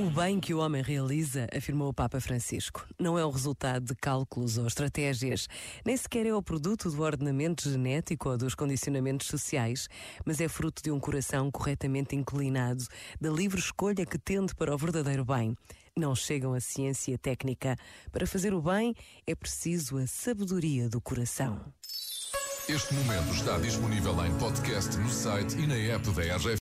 O bem que o homem realiza, afirmou o Papa Francisco, não é o resultado de cálculos ou estratégias, nem sequer é o produto do ordenamento genético ou dos condicionamentos sociais, mas é fruto de um coração corretamente inclinado, da livre escolha que tende para o verdadeiro bem. Não chegam a ciência técnica. Para fazer o bem é preciso a sabedoria do coração. Este momento está disponível em podcast no site e na app da RGF.